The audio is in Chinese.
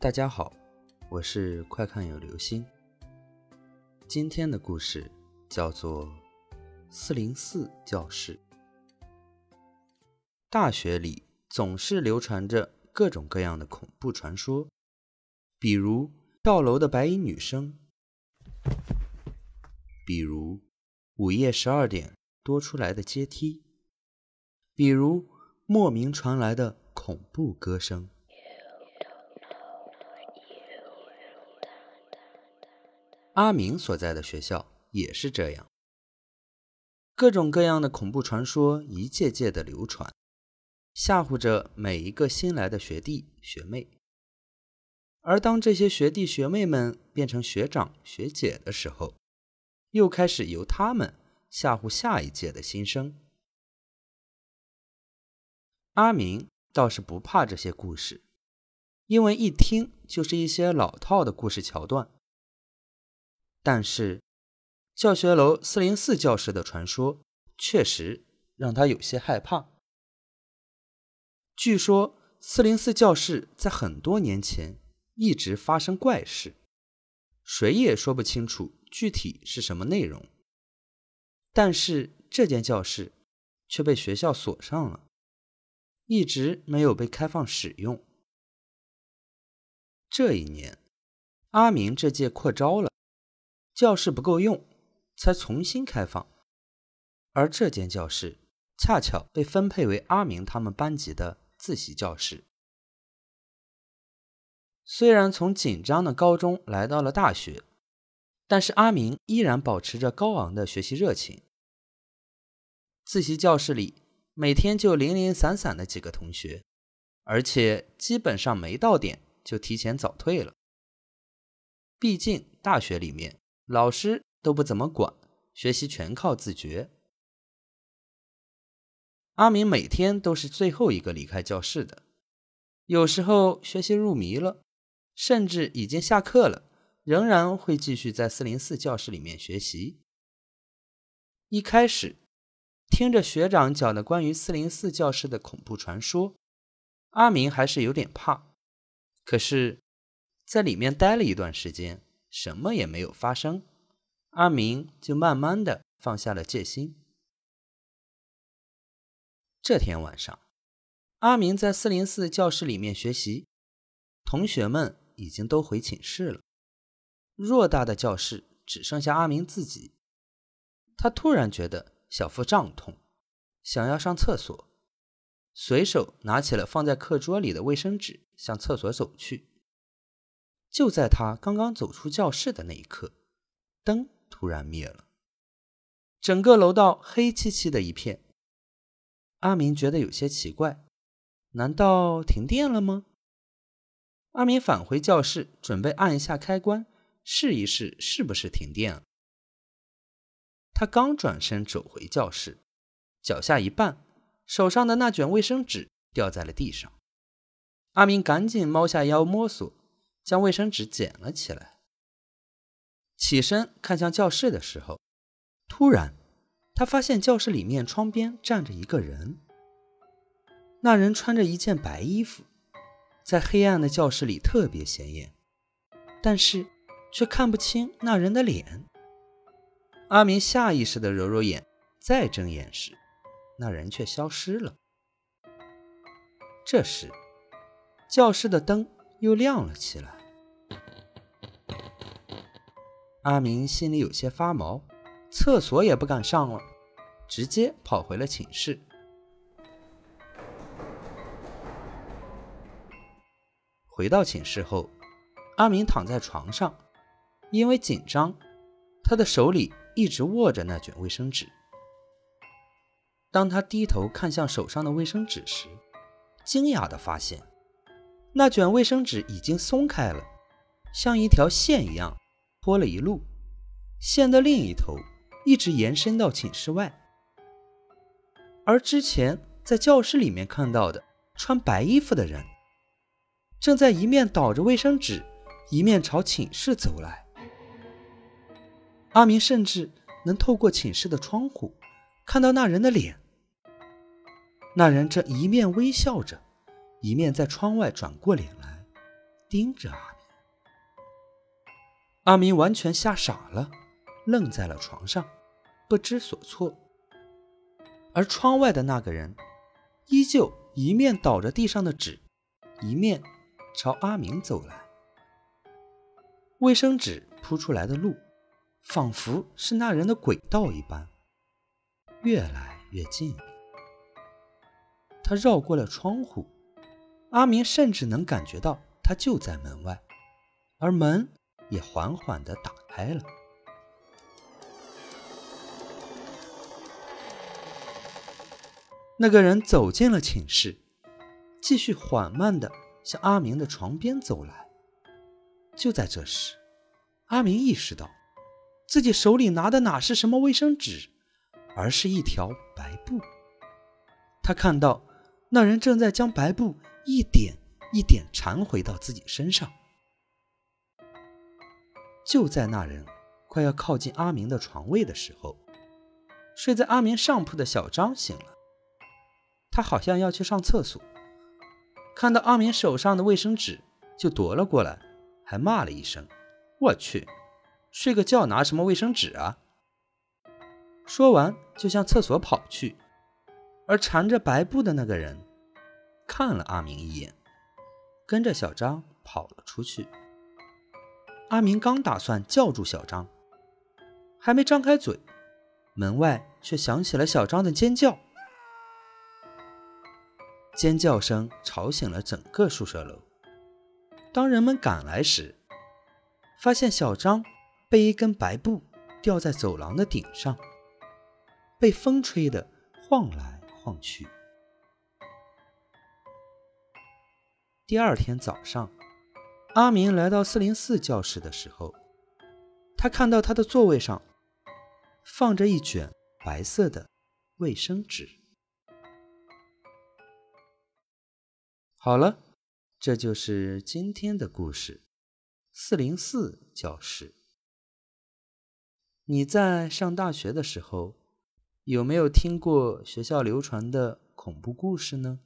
大家好，我是快看有流星。今天的故事叫做四零四教室。大学里总是流传着各种各样的恐怖传说，比如跳楼的白衣女生，比如午夜十二点多出来的阶梯，比如莫名传来的恐怖歌声。阿明所在的学校也是这样，各种各样的恐怖传说一届届的流传，吓唬着每一个新来的学弟学妹。而当这些学弟学妹们变成学长学姐的时候，又开始由他们吓唬下一届的新生。阿明倒是不怕这些故事，因为一听就是一些老套的故事桥段。但是，教学楼四零四教室的传说确实让他有些害怕。据说四零四教室在很多年前一直发生怪事，谁也说不清楚具体是什么内容。但是这间教室却被学校锁上了，一直没有被开放使用。这一年，阿明这届扩招了。教室不够用，才重新开放。而这间教室恰巧被分配为阿明他们班级的自习教室。虽然从紧张的高中来到了大学，但是阿明依然保持着高昂的学习热情。自习教室里每天就零零散散的几个同学，而且基本上没到点就提前早退了。毕竟大学里面。老师都不怎么管，学习全靠自觉。阿明每天都是最后一个离开教室的，有时候学习入迷了，甚至已经下课了，仍然会继续在四零四教室里面学习。一开始听着学长讲的关于四零四教室的恐怖传说，阿明还是有点怕。可是，在里面待了一段时间。什么也没有发生，阿明就慢慢的放下了戒心。这天晚上，阿明在四零四教室里面学习，同学们已经都回寝室了，偌大的教室只剩下阿明自己。他突然觉得小腹胀痛，想要上厕所，随手拿起了放在课桌里的卫生纸，向厕所走去。就在他刚刚走出教室的那一刻，灯突然灭了，整个楼道黑漆漆的一片。阿明觉得有些奇怪，难道停电了吗？阿明返回教室，准备按一下开关，试一试是不是停电了。他刚转身走回教室，脚下一绊，手上的那卷卫生纸掉在了地上。阿明赶紧猫下腰摸索。将卫生纸捡了起来，起身看向教室的时候，突然，他发现教室里面窗边站着一个人。那人穿着一件白衣服，在黑暗的教室里特别显眼，但是却看不清那人的脸。阿明下意识的揉揉眼，再睁眼时，那人却消失了。这时，教室的灯又亮了起来。阿明心里有些发毛，厕所也不敢上了，直接跑回了寝室。回到寝室后，阿明躺在床上，因为紧张，他的手里一直握着那卷卫生纸。当他低头看向手上的卫生纸时，惊讶地发现，那卷卫生纸已经松开了，像一条线一样。拖了一路，线的另一头一直延伸到寝室外，而之前在教室里面看到的穿白衣服的人，正在一面倒着卫生纸，一面朝寝室走来。阿明甚至能透过寝室的窗户看到那人的脸，那人正一面微笑着，一面在窗外转过脸来，盯着阿明。阿明完全吓傻了，愣在了床上，不知所措。而窗外的那个人，依旧一面倒着地上的纸，一面朝阿明走来。卫生纸铺出来的路，仿佛是那人的轨道一般，越来越近。他绕过了窗户，阿明甚至能感觉到他就在门外，而门。也缓缓地打开了。那个人走进了寝室，继续缓慢地向阿明的床边走来。就在这时，阿明意识到，自己手里拿的哪是什么卫生纸，而是一条白布。他看到那人正在将白布一点一点缠回到自己身上。就在那人快要靠近阿明的床位的时候，睡在阿明上铺的小张醒了。他好像要去上厕所，看到阿明手上的卫生纸，就夺了过来，还骂了一声：“我去，睡个觉拿什么卫生纸啊！”说完就向厕所跑去。而缠着白布的那个人看了阿明一眼，跟着小张跑了出去。阿明刚打算叫住小张，还没张开嘴，门外却响起了小张的尖叫。尖叫声吵醒了整个宿舍楼。当人们赶来时，发现小张被一根白布吊在走廊的顶上，被风吹得晃来晃去。第二天早上。阿明来到四零四教室的时候，他看到他的座位上放着一卷白色的卫生纸。好了，这就是今天的故事——四零四教室。你在上大学的时候，有没有听过学校流传的恐怖故事呢？